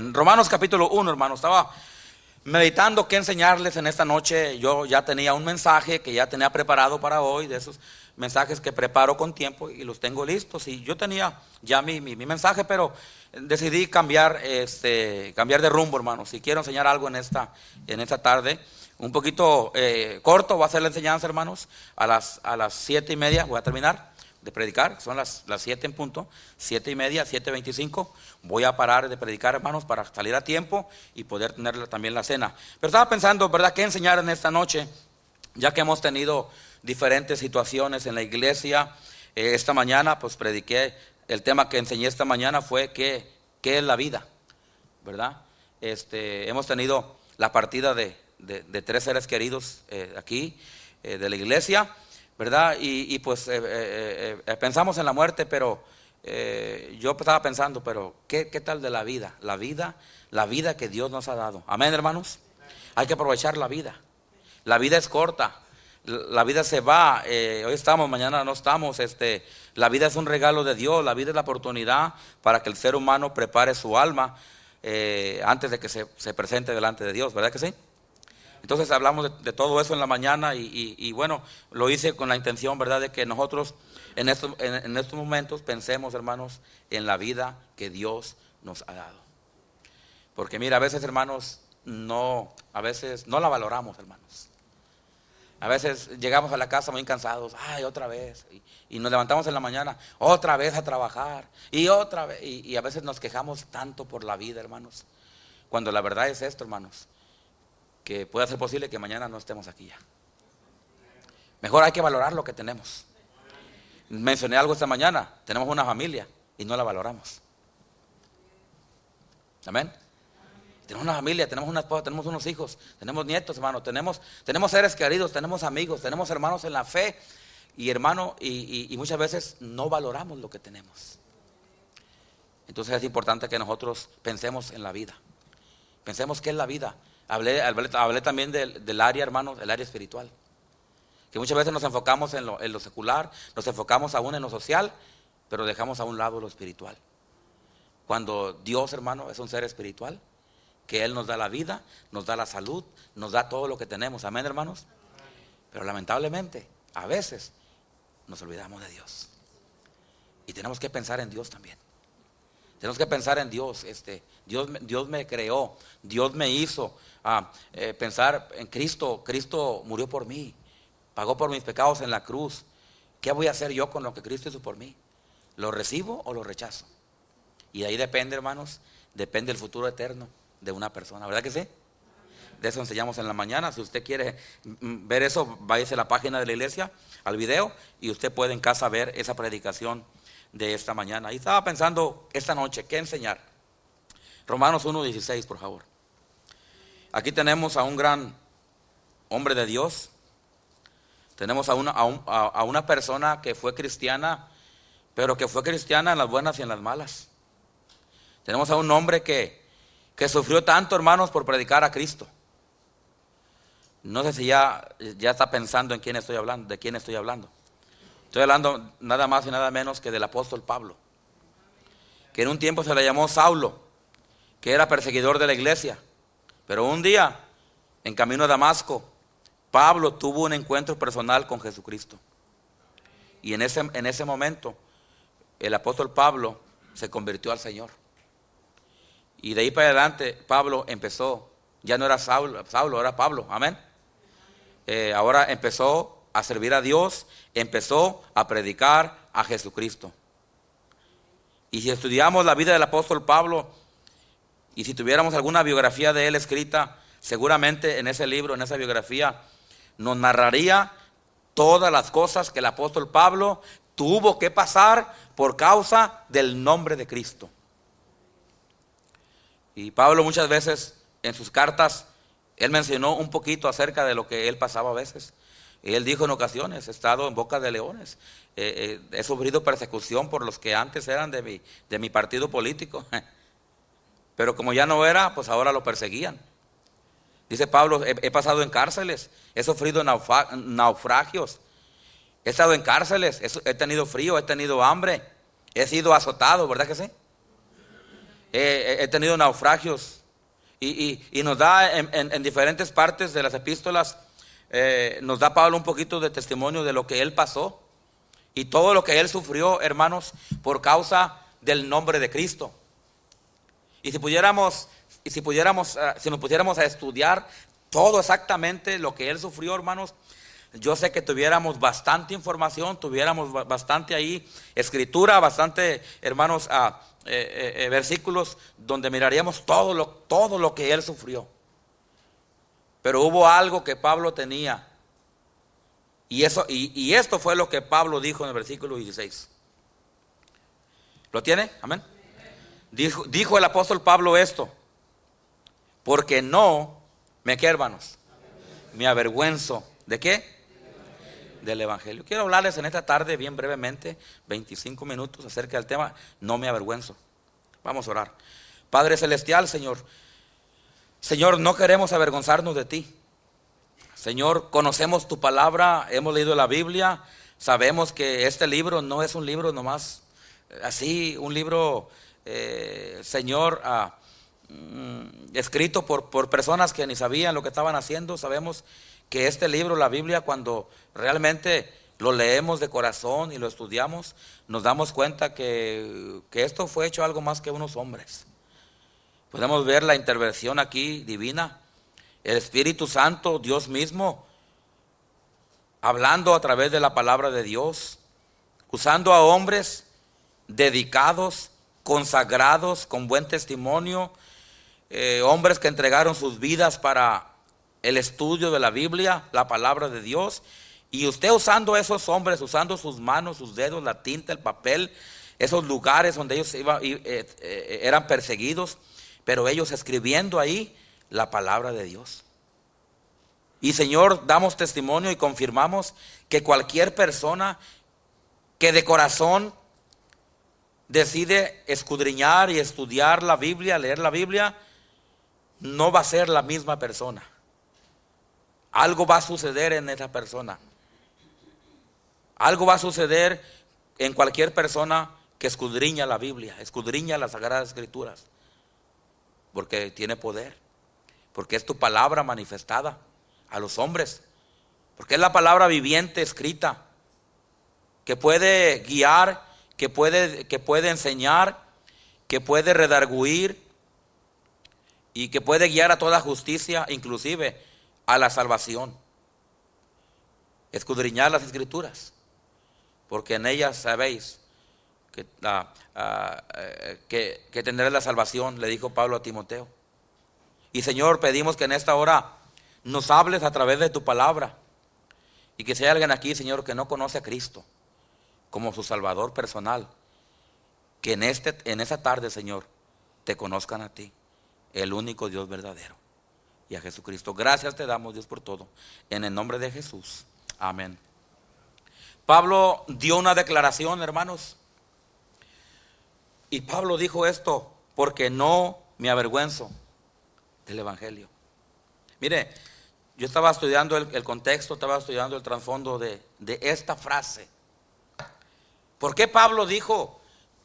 Romanos capítulo 1, hermano, estaba meditando qué enseñarles en esta noche. Yo ya tenía un mensaje que ya tenía preparado para hoy, de esos mensajes que preparo con tiempo y los tengo listos. Y yo tenía ya mi, mi, mensaje, pero decidí cambiar, este, cambiar de rumbo, hermano. Si quiero enseñar algo en esta, en esta tarde, un poquito eh, corto va a ser la enseñanza, hermanos. A las, a las siete y media voy a terminar de predicar, son las, las 7 en punto, siete y media, siete veinticinco. Voy a parar de predicar, hermanos, para salir a tiempo y poder tener también la cena. Pero estaba pensando, ¿verdad?, qué enseñar en esta noche, ya que hemos tenido diferentes situaciones en la iglesia. Eh, esta mañana, pues prediqué, el tema que enseñé esta mañana fue qué, qué es la vida, ¿verdad? Este, hemos tenido la partida de, de, tres seres queridos eh, aquí, eh, de la iglesia. ¿Verdad? Y, pues eh, eh, eh, pensamos en la muerte, pero yo estaba pensando, pero ¿qué, ¿qué, tal de la vida? La vida, la vida que Dios nos ha dado. Amén, hermanos. Hay que aprovechar la vida. La vida es corta. La vida se va, hoy estamos, mañana no estamos. Este, la vida es un regalo de Dios, la vida es la oportunidad para que el ser humano prepare su alma antes de que se presente delante de Dios, ¿verdad que sí? Entonces hablamos de, todo eso en la mañana y, bueno, lo hice con la intención, ¿verdad?, de que nosotros en estos, en, estos momentos pensemos, hermanos, en la vida que Dios nos ha dado. Porque mira, a veces, hermanos, no, a veces no la valoramos, hermanos. A veces llegamos a la casa muy cansados, ay, otra vez, y, nos levantamos en la mañana, otra vez a trabajar, y otra vez, y a veces nos quejamos tanto por la vida, hermanos. Cuando la verdad es esto, hermanos, que pueda ser posible que mañana no estemos aquí ya. Mejor hay que valorar lo que tenemos. Mencioné algo esta mañana, tenemos una familia y no la valoramos. Amén. Tenemos una familia, tenemos una esposa, tenemos unos hijos, tenemos nietos, hermano, tenemos, tenemos seres queridos, tenemos amigos, tenemos hermanos en la fe y hermano, y, y muchas veces no valoramos lo que tenemos. Entonces es importante que nosotros pensemos en la vida. Pensemos qué es la vida. Hablé, hablé, también del, área, hermanos, el área espiritual. Que muchas veces nos enfocamos en lo, secular, nos enfocamos aún en lo social, pero dejamos a un lado lo espiritual. Cuando Dios, hermano, es un ser espiritual, que Él nos da la vida, nos da la salud, nos da todo lo que tenemos. Amén, hermanos. Pero lamentablemente, a veces nos olvidamos de Dios. Y tenemos que pensar en Dios también. Tenemos que pensar en Dios. Este, Dios, Dios me creó, Dios me hizo. A eh, pensar en Cristo. Cristo murió por mí, pagó por mis pecados en la cruz. ¿Qué voy a hacer yo con lo que Cristo hizo por mí? ¿Lo recibo o lo rechazo? Y de ahí depende, hermanos, depende el futuro eterno de una persona. ¿Verdad que sí? De eso enseñamos en la mañana. Si usted quiere mm, ver eso, váyase a la página de la iglesia, al video, y usted puede en casa ver esa predicación de esta mañana. Y estaba pensando esta noche, ¿qué enseñar? Romanos 1.16, por favor. Aquí tenemos a un gran hombre de Dios. Tenemos a una, a, una persona que fue cristiana, pero que fue cristiana en las buenas y en las malas. Tenemos a un hombre que, que sufrió tanto, hermanos, por predicar a Cristo. No sé si ya, ya está pensando en quién estoy hablando, de quién estoy hablando. Estoy hablando nada más y nada menos que del apóstol Pablo, que en un tiempo se le llamó Saulo, que era perseguidor de la iglesia. Pero un día, en camino a Damasco, Pablo tuvo un encuentro personal con Jesucristo. Y en ese, en ese momento, el apóstol Pablo se convirtió al Señor. Y de ahí para adelante, Pablo empezó, ya no era Saulo, Saulo era Pablo, amén. Eh, ahora empezó a servir a Dios, empezó a predicar a Jesucristo. Y si estudiamos la vida del apóstol Pablo, y si tuviéramos alguna biografía de él escrita, seguramente en ese libro, en esa biografía, nos narraría todas las cosas que el apóstol Pablo tuvo que pasar por causa del nombre de Cristo. Y Pablo muchas veces en sus cartas, él mencionó un poquito acerca de lo que él pasaba a veces. Él dijo en ocasiones, he estado en boca de leones, eh, eh, he sufrido persecución por los que antes eran de mi, de mi partido político, pero como ya no era, pues ahora lo perseguían. Dice Pablo, he, pasado en cárceles, he sufrido naufragios, he estado en cárceles, he, tenido frío, he tenido hambre, he sido azotado, ¿verdad que sí? he tenido naufragios. Y, nos da en, diferentes partes de las epístolas, eh, nos da Pablo un poquito de testimonio de lo que él pasó y todo lo que él sufrió, hermanos, por causa del nombre de Cristo. Y si pudiéramos, y si pudiéramos, ah, si nos pusiéramos a estudiar todo exactamente lo que él sufrió, hermanos, yo sé que tuviéramos bastante información, tuviéramos bastante ahí escritura, bastante, hermanos, eh, eh, eh, versículos donde miraríamos todo lo, todo lo que él sufrió. Pero hubo algo que Pablo tenía. Y, eso, y, esto fue lo que Pablo dijo en el versículo 16. ¿Lo tiene? Amén. Dijo, dijo el apóstol Pablo esto. Porque no me qué, hermanos. Me avergüenzo. ¿De qué? del Evangelio. Quiero hablarles en esta tarde, bien brevemente, 25 minutos, acerca del tema, no me avergüenzo. Vamos a orar. Padre Celestial, Señor, Señor, no queremos avergonzarnos de ti. Señor, conocemos tu palabra, hemos leído la Biblia, sabemos que este libro no es un libro nomás eh, así, un libro, eh, Señor, ah, mm, escrito por, por personas que ni sabían lo que estaban haciendo. Sabemos que este libro, la Biblia, cuando realmente lo leemos de corazón y lo estudiamos, nos damos cuenta que, esto fue hecho algo más que unos hombres. Podemos ver la intervención aquí divina, el Espíritu Santo, Dios mismo, hablando a través de la palabra de Dios, usando a hombres dedicados, consagrados, con buen testimonio, eh, hombres que entregaron sus vidas para el estudio de la Biblia, la palabra de Dios, y usted usando esos hombres, usando sus manos, sus dedos, la tinta, el papel, esos lugares donde ellos iba, eh, eh, eran perseguidos, pero ellos escribiendo ahí la palabra de Dios. Y Señor, damos testimonio y confirmamos que cualquier persona que de corazón decide escudriñar y estudiar la Biblia, leer la Biblia, no va a ser la misma persona. Algo va a suceder en esa persona. Algo va a suceder en cualquier persona que escudriña la Biblia, escudriña las Sagradas Escrituras. Porque tiene poder. Porque es tu palabra manifestada a los hombres. Porque es la palabra viviente escrita. Que puede guiar, que puede, que puede enseñar, que puede redarguir y que puede guiar a toda justicia, inclusive a la salvación. Escudriñar las escrituras, porque en ellas sabéis que, la, ah, eh, que, que tendré la salvación, le dijo Pablo a Timoteo. Y Señor, pedimos que en esta hora nos hables a través de tu palabra. Y que si hay alguien aquí, Señor, que no conoce a Cristo como su Salvador personal, que en, este, en esa tarde, Señor, te conozcan a ti, el único Dios verdadero y a Jesucristo. Gracias te damos, Dios, por todo. En el nombre de Jesús. Amén. Pablo dio una declaración, hermanos. Y Pablo dijo esto, porque no me avergüenzo del Evangelio. Mire, yo estaba estudiando el, contexto, estaba estudiando el trasfondo de, de, esta frase. ¿Por qué Pablo dijo,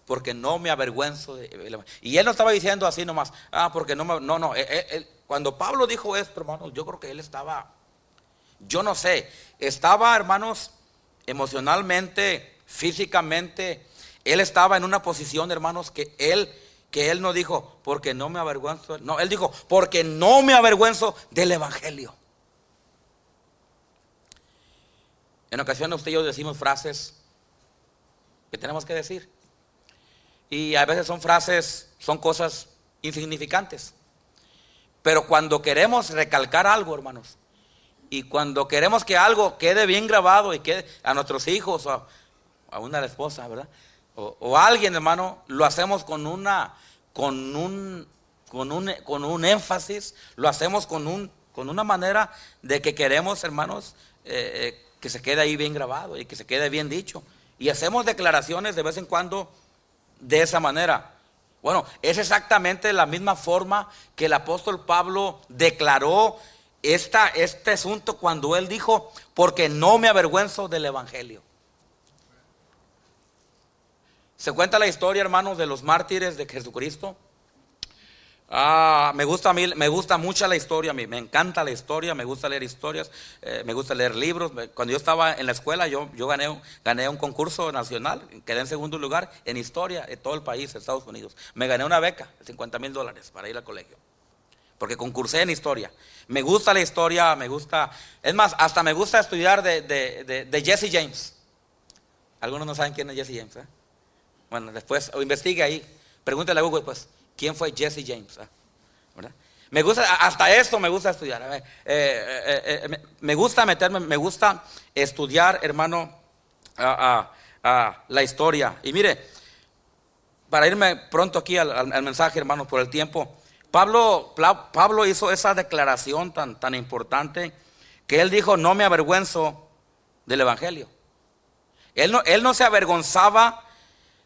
porque no me avergüenzo? De, y él no estaba diciendo así nomás, ah, porque no me, no, no, él, cuando Pablo dijo esto, hermanos, yo creo que él estaba, yo no sé, estaba, hermanos, emocionalmente, físicamente, él estaba en una posición, hermanos, que él, que él no dijo, porque no me avergüenzo, no, él dijo, porque no me avergüenzo del Evangelio. En ocasiones usted y yo decimos frases que tenemos que decir. Y a veces son frases, son cosas insignificantes. Pero cuando queremos recalcar algo, hermanos, y cuando queremos que algo quede bien grabado y quede a nuestros hijos o a, una esposa, ¿verdad? O, a alguien, hermano, lo hacemos con una, con un, con un, con un énfasis, lo hacemos con un, con una manera de que queremos, hermanos, eh, eh, que se quede ahí bien grabado y que se quede bien dicho. Y hacemos declaraciones de vez en cuando de esa manera. Bueno, es exactamente la misma forma que el apóstol Pablo declaró esta, este asunto cuando él dijo, porque no me avergüenzo del Evangelio. Se cuenta la historia, hermanos, de los mártires de Jesucristo. Ah, me gusta a mí, me gusta mucho la historia, me, me encanta la historia, me gusta leer historias, eh, me gusta leer libros. Cuando yo estaba en la escuela, yo, gané, gané un concurso nacional, quedé en segundo lugar en historia en todo el país, Estados Unidos. Me gané una beca, 50 mil dólares para ir al colegio, porque concursé en historia. Me gusta la historia, me gusta, es más, hasta me gusta estudiar de, de, de, Jesse James. Algunos no saben quién es Jesse James. ¿eh? Bueno, después, o investigue ahí, pregúntale a Google, pues. ¿Quién fue Jesse James? Ah, me gusta, hasta esto me gusta estudiar. Eh, eh, eh, me gusta meterme, me gusta estudiar, hermano, la historia. Y mire, para irme pronto aquí al, mensaje, hermano, por el tiempo, Pablo, Pablo hizo esa declaración tan, tan importante que él dijo, no me avergüenzo del Evangelio. Él no, él no se avergonzaba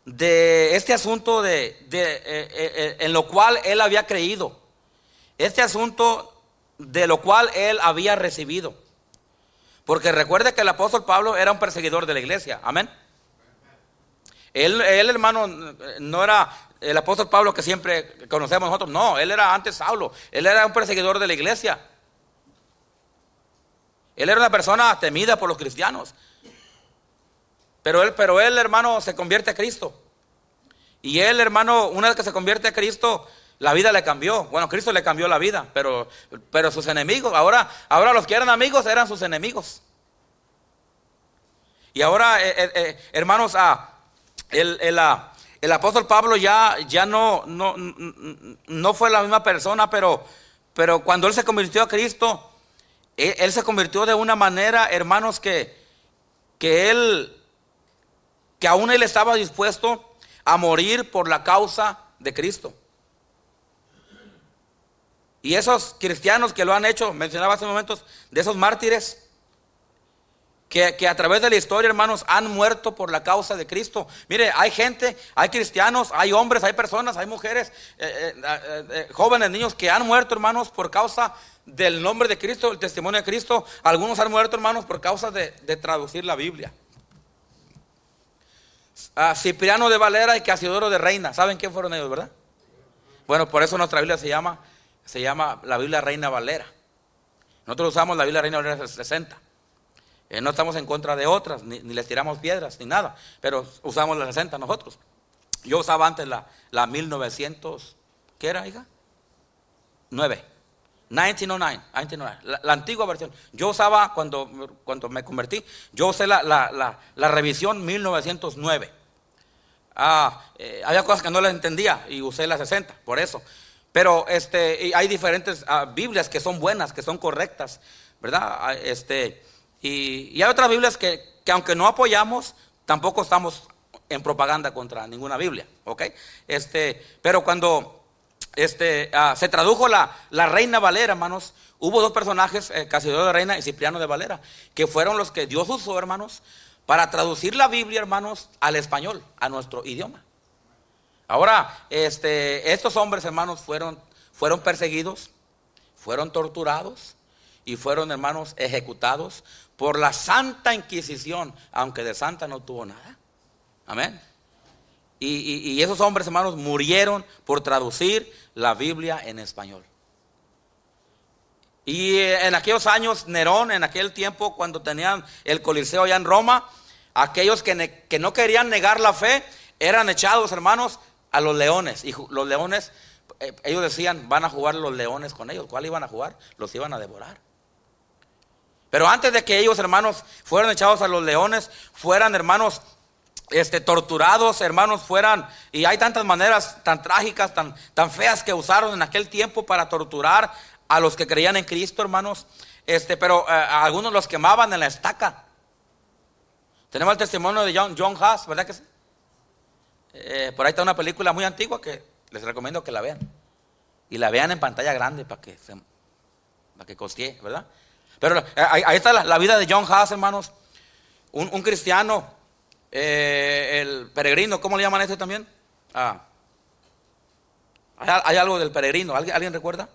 de este asunto de, eh, eh, eh, en lo cual él había creído, este asunto de lo cual él había recibido. Porque recuerde que el apóstol Pablo era un perseguidor de la iglesia, amén. Él, él, hermano, no era el apóstol Pablo que siempre conocemos nosotros, no, él era antes Saulo, él era un perseguidor de la iglesia. Él era una persona temida por los cristianos. Pero él, pero él, hermano, se convierte a Cristo. Y él, hermano, una vez que se convierte a Cristo, la vida le cambió. Bueno, Cristo le cambió la vida, pero, pero sus enemigos, ahora, ahora los que eran amigos eran sus enemigos. Y ahora, eh, eh, eh, hermanos, ah, el, ah, el, apóstol Pablo ya, ya no, no, no fue la misma persona, pero, pero cuando él se convirtió a Cristo, él, él se convirtió de una manera, hermanos, que, que él que aún él estaba dispuesto a morir por la causa de Cristo. Y esos cristianos que lo han hecho, mencionaba hace momentos, de esos mártires, que, a través de la historia, hermanos, han muerto por la causa de Cristo. Mire, hay gente, hay cristianos, hay hombres, hay personas, hay mujeres, eh, eh, eh, jóvenes, niños que han muerto, hermanos, por causa del nombre de Cristo, el testimonio de Cristo. Algunos han muerto, hermanos, por causa de traducir la Biblia a Cipriano de Valera y Casiodoro de Reina. ¿Saben quién fueron ellos, verdad? Bueno, por eso nuestra Biblia se llama, se llama la Biblia Reina Valera. Nosotros usamos la Biblia Reina Valera 60. Eh, no estamos en contra de otras, ni, les tiramos piedras, ni nada, pero usamos la 60 nosotros. Yo usaba antes la, la 1900, ¿qué era, hija? 9. 1909, La, antigua versión. Yo usaba, cuando, cuando me convertí, yo usé la, la revisión 1909. Ah, eh, había cosas que no las entendía y usé la 60, por eso. Pero este, hay diferentes ah, Biblias que son buenas, que son correctas, ¿verdad? Ah, este, y, hay otras Biblias que, que aunque no apoyamos, tampoco estamos en propaganda contra ninguna Biblia, ¿ok? Este, pero cuando este, se tradujo la, la, Reina Valera, hermanos. Hubo dos personajes, eh, de Reina y Cipriano de Valera, que fueron los que Dios usó, hermanos, para traducir la Biblia, hermanos, al español, a nuestro idioma. Ahora, este, estos hombres, hermanos, fueron, fueron perseguidos, fueron torturados y fueron, hermanos, ejecutados por la Santa Inquisición, aunque de santa no tuvo nada. Amén. Y, esos hombres, hermanos, murieron por traducir la Biblia en español. Y eh, en aquellos años, Nerón, en aquel tiempo, cuando tenían el Coliseo allá en Roma, aquellos que, que no querían negar la fe, eran echados, hermanos, a los leones. Y los leones, eh, ellos decían, van a jugar los leones con ellos. ¿Cuál iban a jugar? Los iban a devorar. Pero antes de que ellos, hermanos, fueran echados a los leones, fueran, hermanos, este, torturados, hermanos, fueran, y hay tantas maneras tan trágicas, tan, tan feas que usaron en aquel tiempo para torturar a los que creían en Cristo, hermanos, este, pero eh, algunos los quemaban en la estaca. Tenemos el testimonio de John, John Haas, ¿verdad que sí? Eh, por ahí está una película muy antigua que les recomiendo que la vean. Y la vean en pantalla grande para que, se, para que ¿verdad? Pero eh, ahí, está la, vida de John Haas, hermanos. Un, un cristiano el peregrino, ¿cómo le llaman a este también? Ah. ¿Hay, algo del peregrino? ¿Alguien, recuerda?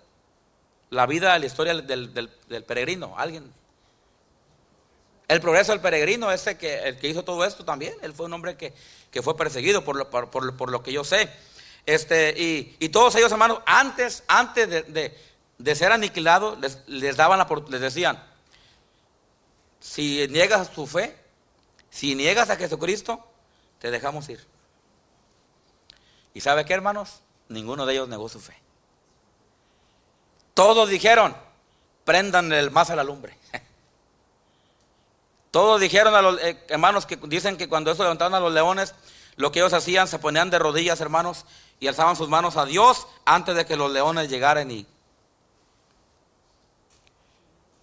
La vida, la historia del, peregrino. ¿Alguien? El progreso del peregrino, ese que, el que hizo todo esto también. Él fue un hombre que, fue perseguido por lo, por, lo que yo sé. este, y, todos ellos, hermanos, antes, antes de, ser aniquilados, les, daban la, les decían, si niegas tu fe, si niegas a Jesucristo, te dejamos ir. ¿Y sabe qué, hermanos? Ninguno de ellos negó su fe. Todos dijeron, prendan el más a la lumbre. Todos dijeron a los eh, hermanos que dicen que cuando eso levantaron a los leones, lo que ellos hacían, se ponían de rodillas, hermanos, y alzaban sus manos a Dios antes de que los leones llegaran y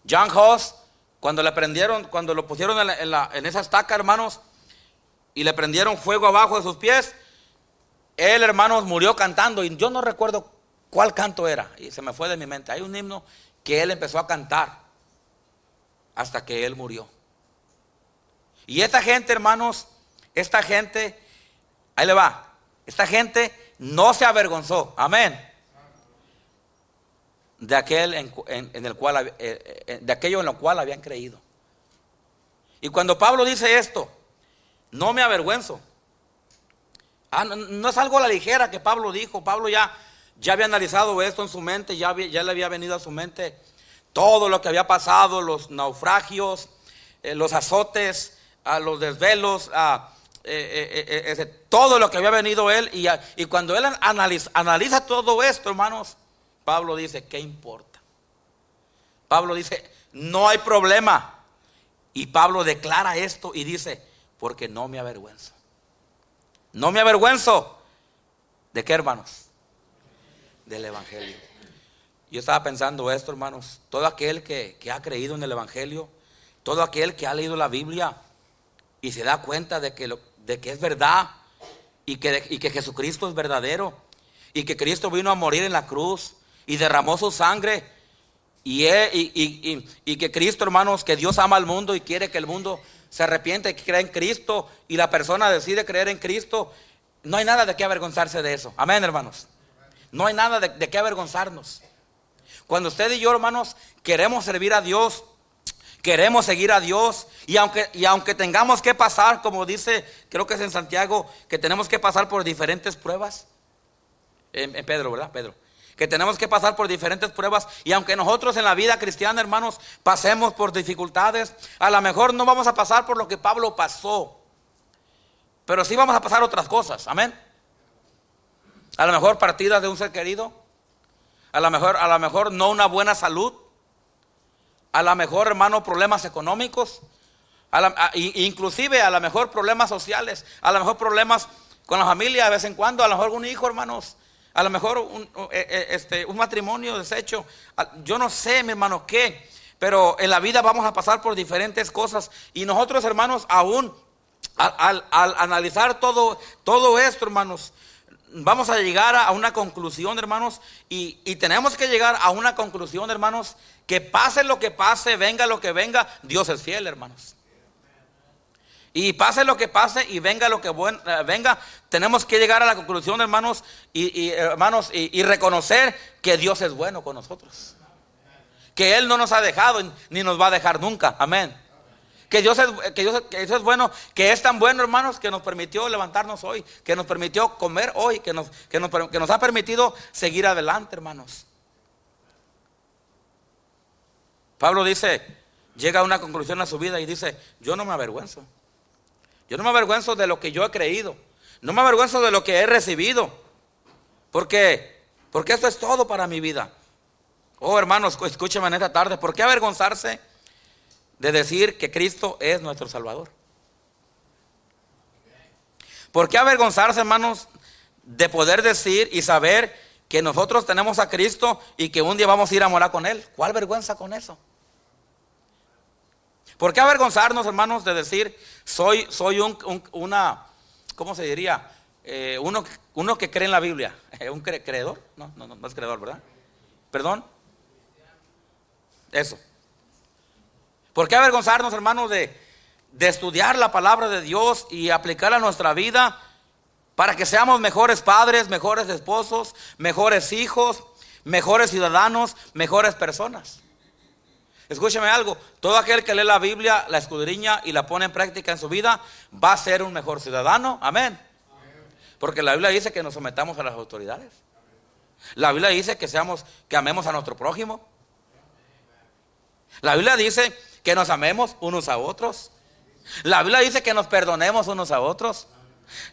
John Hoss, cuando le prendieron, cuando lo pusieron en, en esa estaca, hermanos, y le prendieron fuego abajo de sus pies, él, hermanos, murió cantando, y yo no recuerdo cuál canto era, y se me fue de mi mente. Hay un himno que él empezó a cantar hasta que él murió. Y esta gente, hermanos, esta gente, ahí le va, esta gente no se avergonzó, amén, de aquel en, el cual, eh, eh, de aquello en lo cual habían creído. Y cuando Pablo dice esto, no me avergüenzo. Ah, no, es algo a la ligera que Pablo dijo. Pablo ya, ya había analizado esto en su mente, ya, le había venido a su mente todo lo que había pasado, los naufragios, eh, los azotes, a los desvelos, a, todo lo que había venido él. Y, cuando él analiza todo esto, hermanos, Pablo dice, ¿qué importa? Pablo dice, no hay problema. Y Pablo declara esto y dice, porque no me avergüenzo. No me avergüenzo. ¿De qué, hermanos? Del Evangelio. Yo estaba pensando esto, hermanos. Todo aquel que, ha creído en el Evangelio, todo aquel que ha leído la Biblia y se da cuenta de que, de que es verdad y que, y que Jesucristo es verdadero y que Cristo vino a morir en la cruz y derramó su sangre. Y, y, que Cristo, hermanos, que Dios ama al mundo y quiere que el mundo se arrepiente y crea en Cristo y la persona decide creer en Cristo, no hay nada de qué avergonzarse de eso. Amén, hermanos. No hay nada de, qué avergonzarnos. Cuando usted y yo, hermanos, queremos servir a Dios, queremos seguir a Dios y aunque, y aunque tengamos que pasar, como dice, creo que es en Santiago, que tenemos que pasar por diferentes pruebas, en, en Pedro, ¿verdad? Pedro que tenemos que pasar por diferentes pruebas y aunque nosotros en la vida cristiana, hermanos, pasemos por dificultades, a lo mejor no vamos a pasar por lo que Pablo pasó, pero sí vamos a pasar otras cosas, amén. A lo mejor partidas de un ser querido, a lo mejor, a lo mejor no una buena salud, a lo mejor, hermano, problemas económicos, inclusive a lo mejor problemas sociales, a lo mejor problemas con la familia de vez en cuando, a lo mejor un hijo, hermanos, a lo mejor un, eh, eh, este, matrimonio deshecho, yo no sé, mi hermano, qué, pero en la vida vamos a pasar por diferentes cosas. Y nosotros, hermanos, aún al, analizar todo, todo esto, hermanos, vamos a llegar a una conclusión, hermanos, y, tenemos que llegar a una conclusión, hermanos, que pase lo que pase, venga lo que venga, Dios es fiel, hermanos. Y pase lo que pase y venga lo que eh, venga, tenemos que llegar a la conclusión, hermanos, y, hermanos, y, reconocer que Dios es bueno con nosotros. Que Él no nos ha dejado ni nos va a dejar nunca. Amén. Que Dios, es, bueno, que es tan bueno, hermanos, que nos permitió levantarnos hoy, que nos permitió comer hoy, que nos, ha permitido seguir adelante, hermanos. Pablo dice, llega a una conclusión a su vida y dice, yo no me avergüenzo. Yo no me avergüenzo de lo que yo he creído. No me avergüenzo de lo que he recibido. ¿Por qué? Porque esto es todo para mi vida. Oh, hermanos, escúcheme en esta tarde. ¿Por qué avergonzarse de decir que Cristo es nuestro Salvador? ¿Por qué avergonzarse, hermanos, de poder decir y saber que nosotros tenemos a Cristo y que un día vamos a ir a morar con Él? ¿Cuál vergüenza con eso? ¿Por qué avergonzarnos, hermanos, de decir, soy, soy un, una, ¿cómo se diría? Eh, uno, uno que cree en la Biblia. ¿Un creedor? No, no, no, es creedor, ¿verdad? ¿Perdón? Eso. ¿Por qué avergonzarnos, hermanos, de, estudiar la palabra de Dios y aplicarla a nuestra vida para que seamos mejores padres, mejores esposos, mejores hijos, mejores ciudadanos, mejores personas? Escúcheme algo, todo aquel que lee la Biblia, la escudriña y la pone en práctica en su vida, va a ser un mejor ciudadano. Amén. Porque la Biblia dice que nos sometamos a las autoridades. La Biblia dice que seamos, que amemos a nuestro prójimo. La Biblia dice que nos amemos unos a otros. La Biblia dice que nos perdonemos unos a otros.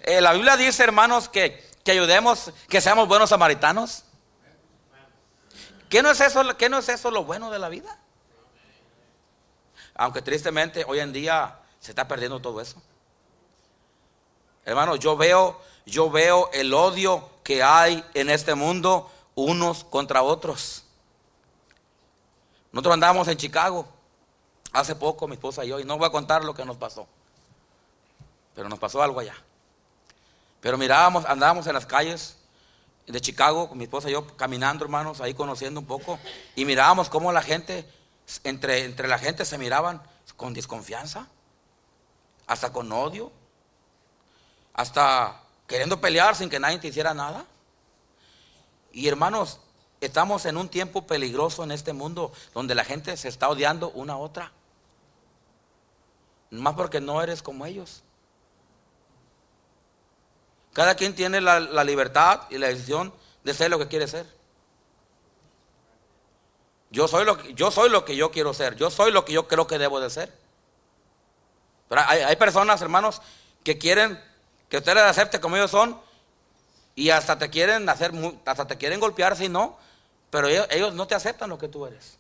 Eh, la Biblia dice, hermanos, que, que ayudemos, que seamos buenos samaritanos. ¿Qué no, es eso, ¿Qué no es eso lo bueno de la vida? Aunque tristemente hoy en día se está perdiendo todo eso. Hermano, yo veo, yo veo el odio que hay en este mundo unos contra otros. Nosotros andábamos en Chicago hace poco, mi esposa y yo, y no voy a contar lo que nos pasó. Pero nos pasó algo allá. Pero mirábamos, andábamos en las calles de Chicago, con mi esposa y yo, caminando, hermanos, ahí conociendo un poco, y mirábamos cómo la gente, entre, entre la gente se miraban con desconfianza, hasta con odio, hasta queriendo pelear sin que nadie te hiciera nada. Y hermanos, estamos en un tiempo peligroso en este mundo donde la gente se está odiando una a otra. Más porque no eres como ellos. Cada quien tiene la, libertad y la decisión de ser lo que quiere ser. Yo soy, lo que, yo soy lo que yo quiero ser. Yo soy lo que yo creo que debo de ser. Pero hay, personas, hermanos, que quieren que usted les acepte como ellos son y hasta te quieren hacer, hasta te quieren golpear si no, pero ellos, no te aceptan lo que tú eres.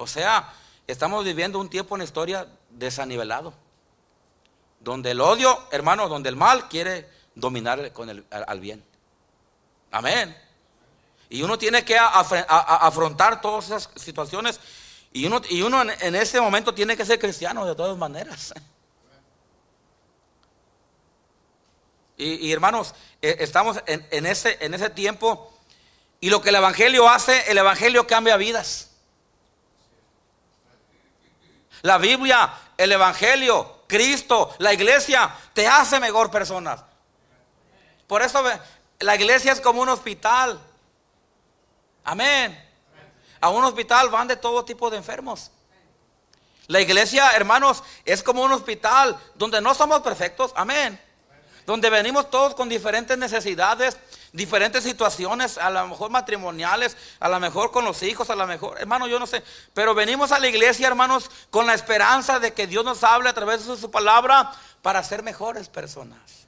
O sea, estamos viviendo un tiempo en la historia desanivelado, donde el odio, hermano, donde el mal quiere dominar con el, al, bien. Amén. Y uno tiene que afrontar todas esas situaciones y uno, y uno en, ese momento tiene que ser cristiano de todas maneras. Y, hermanos, eh, estamos en, ese, en ese tiempo y lo que el Evangelio hace, el Evangelio cambia vidas. La Biblia, el Evangelio, Cristo, la iglesia, te hace mejor personas. Por eso la iglesia es como un hospital. Amén. A un hospital van de todo tipo de enfermos. La iglesia, hermanos, es como un hospital donde no somos perfectos, amén. Donde venimos todos con diferentes necesidades, diferentes situaciones, a lo mejor matrimoniales, a lo mejor con los hijos, a lo mejor, hermano, yo no sé. Pero venimos a la iglesia, hermanos, con la esperanza de que Dios nos hable a través de su palabra para ser mejores personas.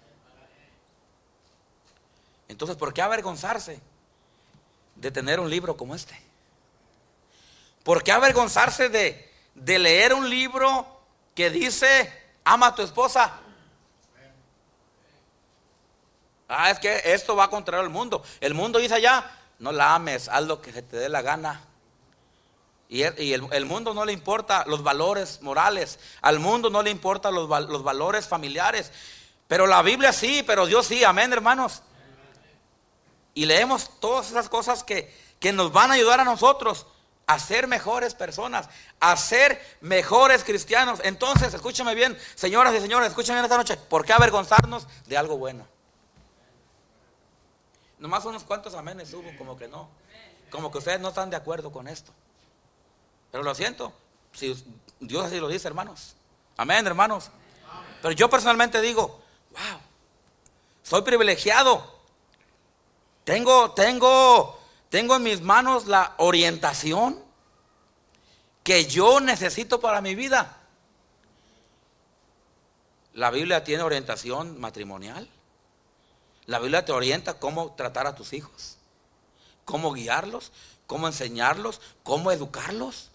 Entonces, ¿por qué avergonzarse de tener un libro como este? ¿Por qué avergonzarse de, leer un libro que dice, ama a tu esposa? Ah, es que esto va contra el mundo. El mundo dice allá, no la ames, haz lo que se te dé la gana. Y, el, mundo no le importa los valores morales, al mundo no le importan los, valores familiares. Pero la Biblia sí, pero Dios sí, amén hermanos. Y leemos todas esas cosas que, que nos van a ayudar a nosotros a ser mejores personas, a ser mejores cristianos. Entonces, escúchame bien, señoras y señores, escúchame bien esta noche, ¿por qué avergonzarnos de algo bueno? Nomás unos cuantos amenes hubo, como que no, como que ustedes no están de acuerdo con esto. Pero lo siento, si Dios así lo dice, hermanos. Amén, hermanos. Pero yo personalmente digo, wow, soy privilegiado. Tengo, tengo tengo en mis manos la orientación que yo necesito para mi vida. La Biblia tiene orientación matrimonial. La Biblia te orienta cómo tratar a tus hijos, cómo guiarlos, cómo enseñarlos, cómo educarlos.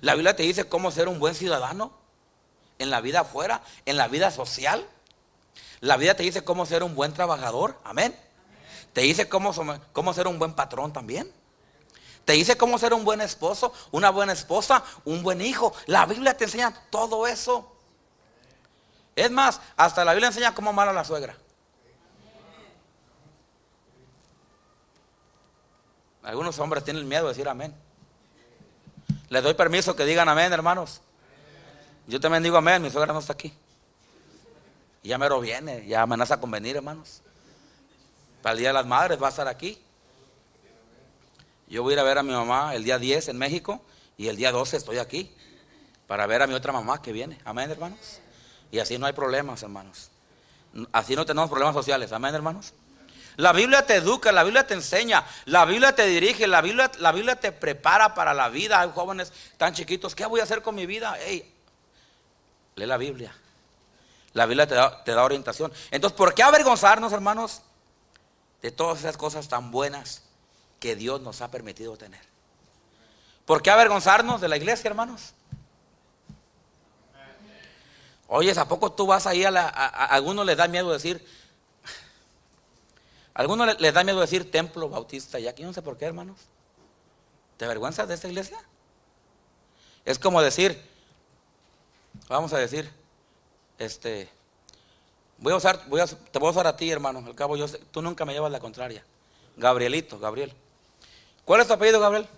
La Biblia te dice cómo ser un buen ciudadano en la vida afuera, en la vida social. La Biblia te dice cómo ser un buen trabajador. Amén. Te dice cómo, cómo ser un buen patrón también. Te dice cómo ser un buen esposo, una buena esposa, un buen hijo. La Biblia te enseña todo eso. Es más, hasta la Biblia enseña cómo amar a la suegra. Algunos hombres tienen miedo de decir amén. Les doy permiso que digan amén, hermanos. Yo también digo amén, mi suegra no está aquí. Ya mero viene, ya amenaza con venir, hermanos. Para el Día de las Madres va a estar aquí. Yo voy a ir a ver a mi mamá el día 10 en México y el día 12 estoy aquí para ver a mi otra mamá que viene. Amén, hermanos. Y así no hay problemas, hermanos. Así no tenemos problemas sociales. Amén, hermanos. La Biblia te educa, la Biblia te enseña, la Biblia te dirige, la Biblia, la Biblia te prepara para la vida. Hay jóvenes tan chiquitos, ¿qué voy a hacer con mi vida? Hey, lee la Biblia. La Biblia te da, orientación. Entonces, ¿por qué avergonzarnos, hermanos, de todas esas cosas tan buenas que Dios nos ha permitido tener? ¿Por qué avergonzarnos de la iglesia, hermanos? Oye, ¿a poco tú vas ahí a, la, a, algunos les da miedo decir, a algunos les, da miedo decir templo bautista y aquí no sé por qué, hermanos. ¿Te avergüenzas de esta iglesia? Es como decir, vamos a decir, este, voy a usar, te voy a usar a ti, hermano. Al cabo, yo tú nunca me llevas la contraria. Gabrielito, Gabriel. ¿Cuál es tu apellido, Gabriel?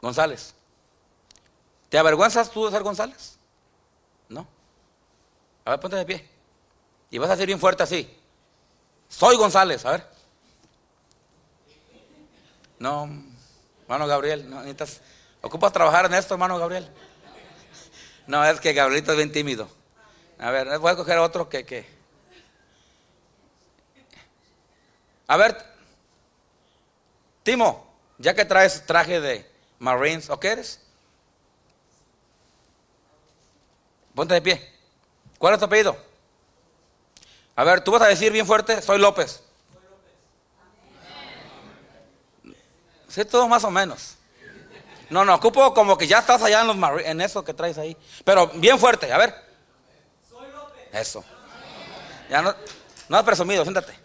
González. ¿Te avergüenzas tú de ser González? No. A ver, ponte de pie. Y vas a decir bien fuerte así. Soy González, a ver. No, hermano Gabriel, no necesitas. ¿Ocupas trabajar en esto, hermano Gabriel? No, es que Gabrielito es bien tímido. A ver, voy a coger otro que, que. A ver, Timo, ya que traes traje de Marines, ¿o qué eres? Ponte de pie. ¿Cuál es tu apellido? A ver, tú vas a decir bien fuerte, soy López. Sí, todo más o menos. No, no, ocupo como que ya estás allá en, los en eso que traes ahí. Pero bien fuerte, a ver. Soy López. Eso. Ya no, no has presumido, siéntate.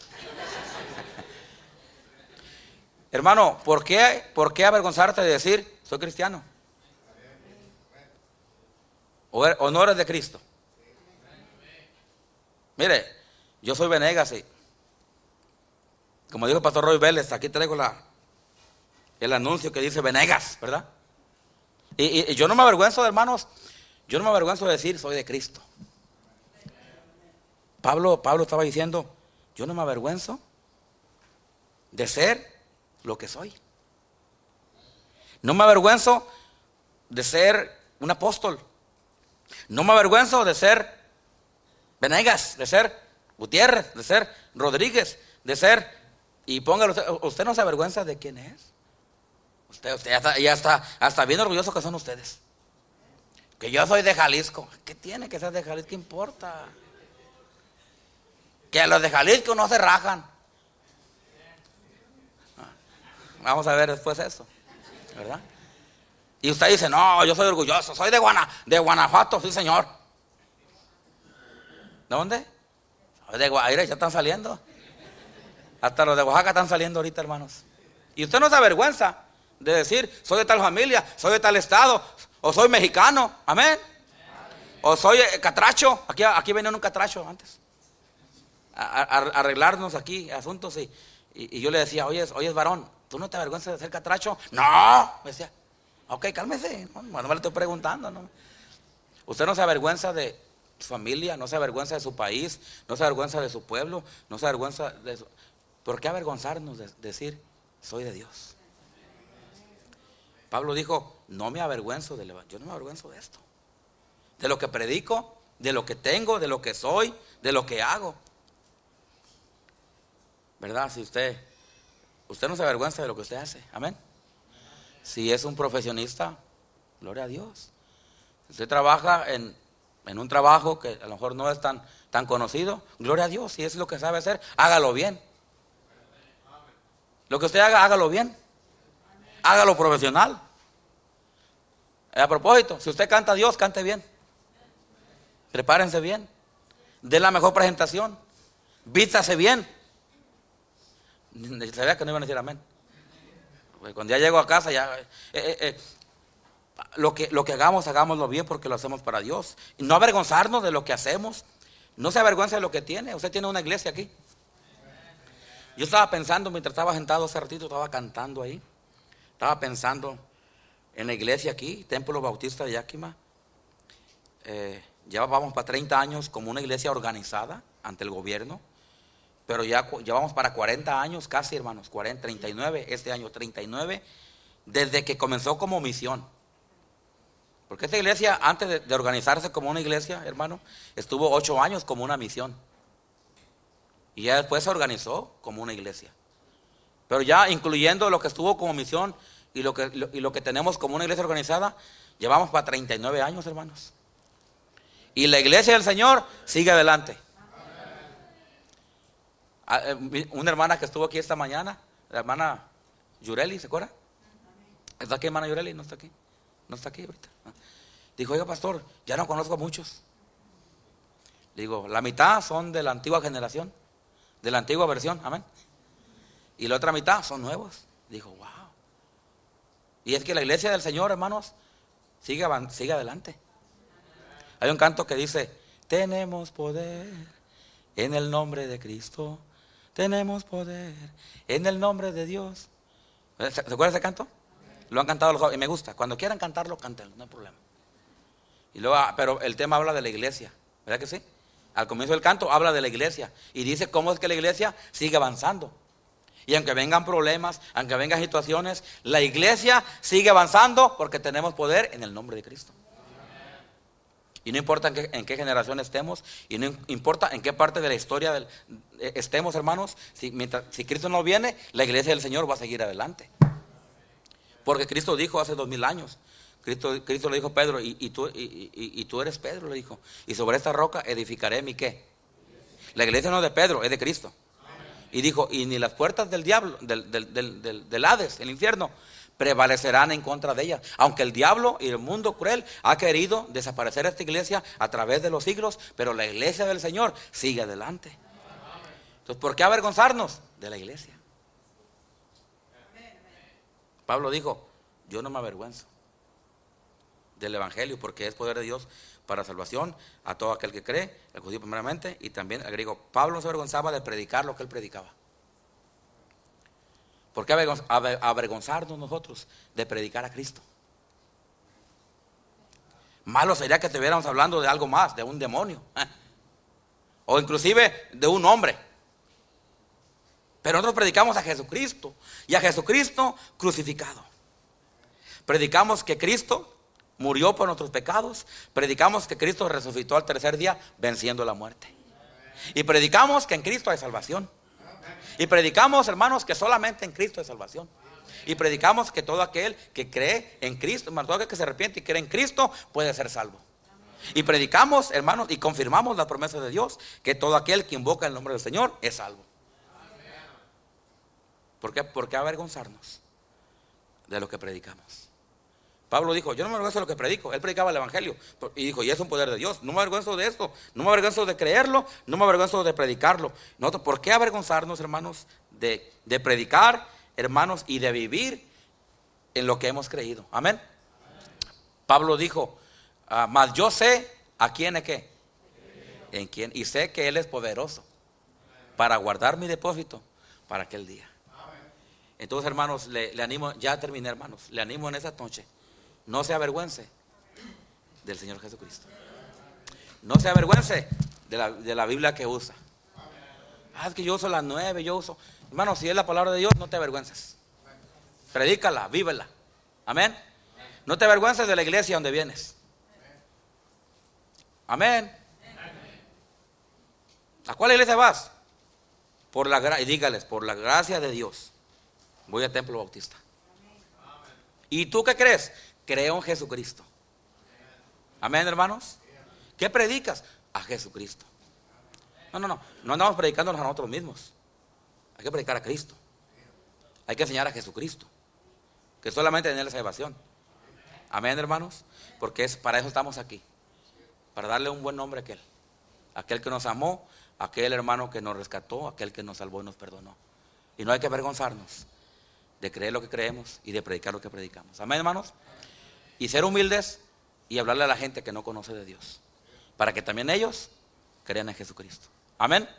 Hermano, ¿por qué, ¿por qué avergonzarte de decir, soy cristiano? ¿O no eres de Cristo? Mire, yo soy Venegas como dijo el pastor Roy Vélez, aquí traigo el anuncio que dice Venegas, ¿verdad? Y, yo no me avergüenzo, hermanos, yo no me avergüenzo de decir soy de Cristo. Pablo, Pablo estaba diciendo, yo no me avergüenzo de ser lo que soy. No me avergüenzo de ser un apóstol. No me avergüenzo de ser Venegas, de ser Gutiérrez, de ser Rodríguez, de ser, y póngalo, usted, no se avergüenza de quién es. Usted, usted ya está, hasta bien orgulloso que son ustedes. Que yo soy de Jalisco. ¿Qué tiene que ser de Jalisco? ¿Qué importa? Que los de Jalisco no se rajan. Vamos a ver después eso. ¿Verdad? Y usted dice, no, yo soy orgulloso, soy de, Guana, de Guanajuato, sí señor. ¿De dónde? De Guaira, ya están saliendo. Hasta los de Oaxaca están saliendo ahorita, hermanos. Y usted no se avergüenza de decir, soy de tal familia, soy de tal estado, o soy mexicano, amén. O soy eh, catracho, aquí, aquí venía un catracho antes. Arreglarnos aquí asuntos y, y, yo le decía, oye, oye, varón, ¿tú no te avergüenzas de ser catracho? No, me decía, ok, cálmese, no, no me lo estoy preguntando. ¿no? Usted no se avergüenza de familia, no se avergüenza de su país, no se avergüenza de su pueblo, no se avergüenza de su... ¿Por qué avergonzarnos de decir, soy de Dios? Pablo dijo, no me avergüenzo de yo no me avergüenzo de esto. De lo que predico, de lo que tengo, de lo que soy, de lo que hago. ¿Verdad? Si usted, usted no se avergüenza de lo que usted hace. Amén. Si es un profesionista, gloria a Dios. Usted trabaja en, en un trabajo que a lo mejor no es tan, tan conocido, gloria a Dios. Si es lo que sabe hacer, hágalo bien. Lo que usted haga, hágalo bien hágalo profesional. A propósito, si usted canta a Dios, cante bien. Prepárense bien. De la mejor presentación. Vístase bien. Sabía que no iban a decir amén. Cuando ya llego a casa, ya. Eh, eh, eh, lo, que, lo que hagamos, hagámoslo bien porque lo hacemos para Dios. No avergonzarnos de lo que hacemos. No se avergüenza de lo que tiene. Usted tiene una iglesia aquí. Yo estaba pensando mientras estaba sentado hace ratito, estaba cantando ahí. Estaba pensando en la iglesia aquí, Templo Bautista de Yakima. Eh, para 30 años como una iglesia organizada ante el gobierno, pero ya, ya vamos para 40 años casi, hermanos, 40, 39, este año 39, desde que comenzó como misión. Porque esta iglesia, antes de, organizarse como una iglesia, hermano, estuvo ocho años como una misión. Y ya después se organizó como una iglesia. Pero ya incluyendo lo que estuvo como misión y lo que, y lo que tenemos como una iglesia organizada, llevamos para 39 años, hermanos. Y la iglesia del Señor sigue adelante. Ah, eh, Una hermana que estuvo aquí esta mañana, la hermana Yureli, ¿se acuerda? ¿Está aquí, hermana Yureli? No está aquí. No está aquí ahorita. Ah. Dijo, oiga, pastor, ya no conozco a muchos. Digo, la mitad son de la antigua generación, de la antigua versión, amén. Y la otra mitad son nuevos. Dijo, wow. Y es que la iglesia del Señor, hermanos, sigue, sigue adelante. Hay un canto que dice, tenemos poder en el nombre de Cristo, tenemos poder en el nombre de Dios. ¿Se, de ese canto? Lo han cantado los jóvenes y me gusta. Cuando quieran cantarlo, cántenlo, no hay problema. Y luego, ah, pero el tema habla de la iglesia, ¿verdad que sí? Al comienzo del canto habla de la iglesia y dice cómo es que la iglesia sigue avanzando. Y aunque vengan problemas, aunque vengan situaciones, la iglesia sigue avanzando porque tenemos poder en el nombre de Cristo. Y no importa en qué, en qué generación estemos, y no importa en qué parte de la historia del- eh, estemos, hermanos, si, mientras, si Cristo no viene, la iglesia del Señor va a seguir adelante. Porque Cristo dijo hace dos mil años, Cristo, Cristo le dijo a Pedro, y, tú, y- tú eres Pedro, le dijo, y sobre esta roca edificaré mi qué. La iglesia no es de Pedro, es de Cristo. Y dijo, y ni las puertas del diablo, del, del, del, del- Hades, el infierno, prevalecerán en contra de ella. Aunque el diablo y el mundo cruel ha querido desaparecer esta iglesia a través de los siglos, pero la iglesia del Señor sigue adelante. Entonces, ¿por qué avergonzarnos de la iglesia? Pablo dijo, yo no me avergüenzo del Evangelio porque es poder de Dios para salvación a todo aquel que cree, al judío primeramente y también al griego. Pablo no se avergonzaba de predicar lo que él predicaba. ¿Por qué avergonz- aver- avergonzarnos nosotros de predicar a Cristo? Malo sería que estuviéramos hablando de algo más, de un demonio. O inclusive de un hombre. Pero nosotros predicamos a Jesucristo y a Jesucristo crucificado. Predicamos que Cristo murió por nuestros pecados. Predicamos que Cristo resucitó al tercer día venciendo la muerte. Y predicamos que en Cristo hay salvación. Y predicamos, hermanos, que solamente en Cristo hay salvación. Y predicamos que todo aquel que cree en Cristo, hermano, todo aquel que se arrepiente y cree en Cristo puede ser salvo. Y predicamos, hermanos, y confirmamos la promesa de Dios, que todo aquel que invoca el nombre del Señor es salvo. ¿Por qué? ¿Por qué avergonzarnos de lo que predicamos? Pablo dijo, yo no me avergüenzo de lo que predico. Él predicaba el Evangelio. Y dijo, y es un poder de Dios. No me avergüenzo de esto. No me avergüenzo de creerlo. No me avergüenzo de predicarlo. Nosotros, ¿por qué avergonzarnos, hermanos, de, de predicar, hermanos, y de vivir en lo que hemos creído? Amén. Pablo dijo, ah, mas yo sé a quién es qué. En quién. Y sé que Él es poderoso para guardar mi depósito para aquel día. Entonces, hermanos, le, animo, ya terminé, hermanos, le animo en esta noche. No se avergüence del Señor Jesucristo. No se avergüence de la, de la Biblia que usa. Ah, es que yo uso las nueve, yo uso. Hermano, si es la palabra de Dios, no te avergüences. Predícala, vívela. Amén. No te avergüences de la iglesia donde vienes. Amén. ¿A cuál iglesia vas? Por la y dígales, por la gracia de Dios, voy al templo bautista. ¿Y tú qué crees? Creo en Jesucristo. Amén, hermanos. ¿Qué predicas? A Jesucristo. No, no, no. No andamos predicándonos a nosotros mismos. Hay que predicar a Cristo. Hay que enseñar a Jesucristo. Que solamente en Él es salvación. Amén, hermanos. Porque es, para eso estamos aquí. Para darle un buen nombre a aquel. Aquel que nos amó, aquel hermano que nos rescató, aquel que nos salvó y nos perdonó. Y no hay que avergonzarnos de creer lo que creemos y de predicar lo que predicamos. Amén, hermanos. Y ser humildes y hablarle a la gente que no conoce de Dios. Para que también ellos crean en Jesucristo. Amén.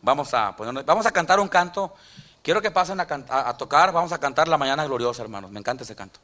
Vamos a vamos a cantar un canto. Quiero que pasen a- a tocar. Vamos a cantar la mañana gloriosa, hermanos. Me encanta ese canto.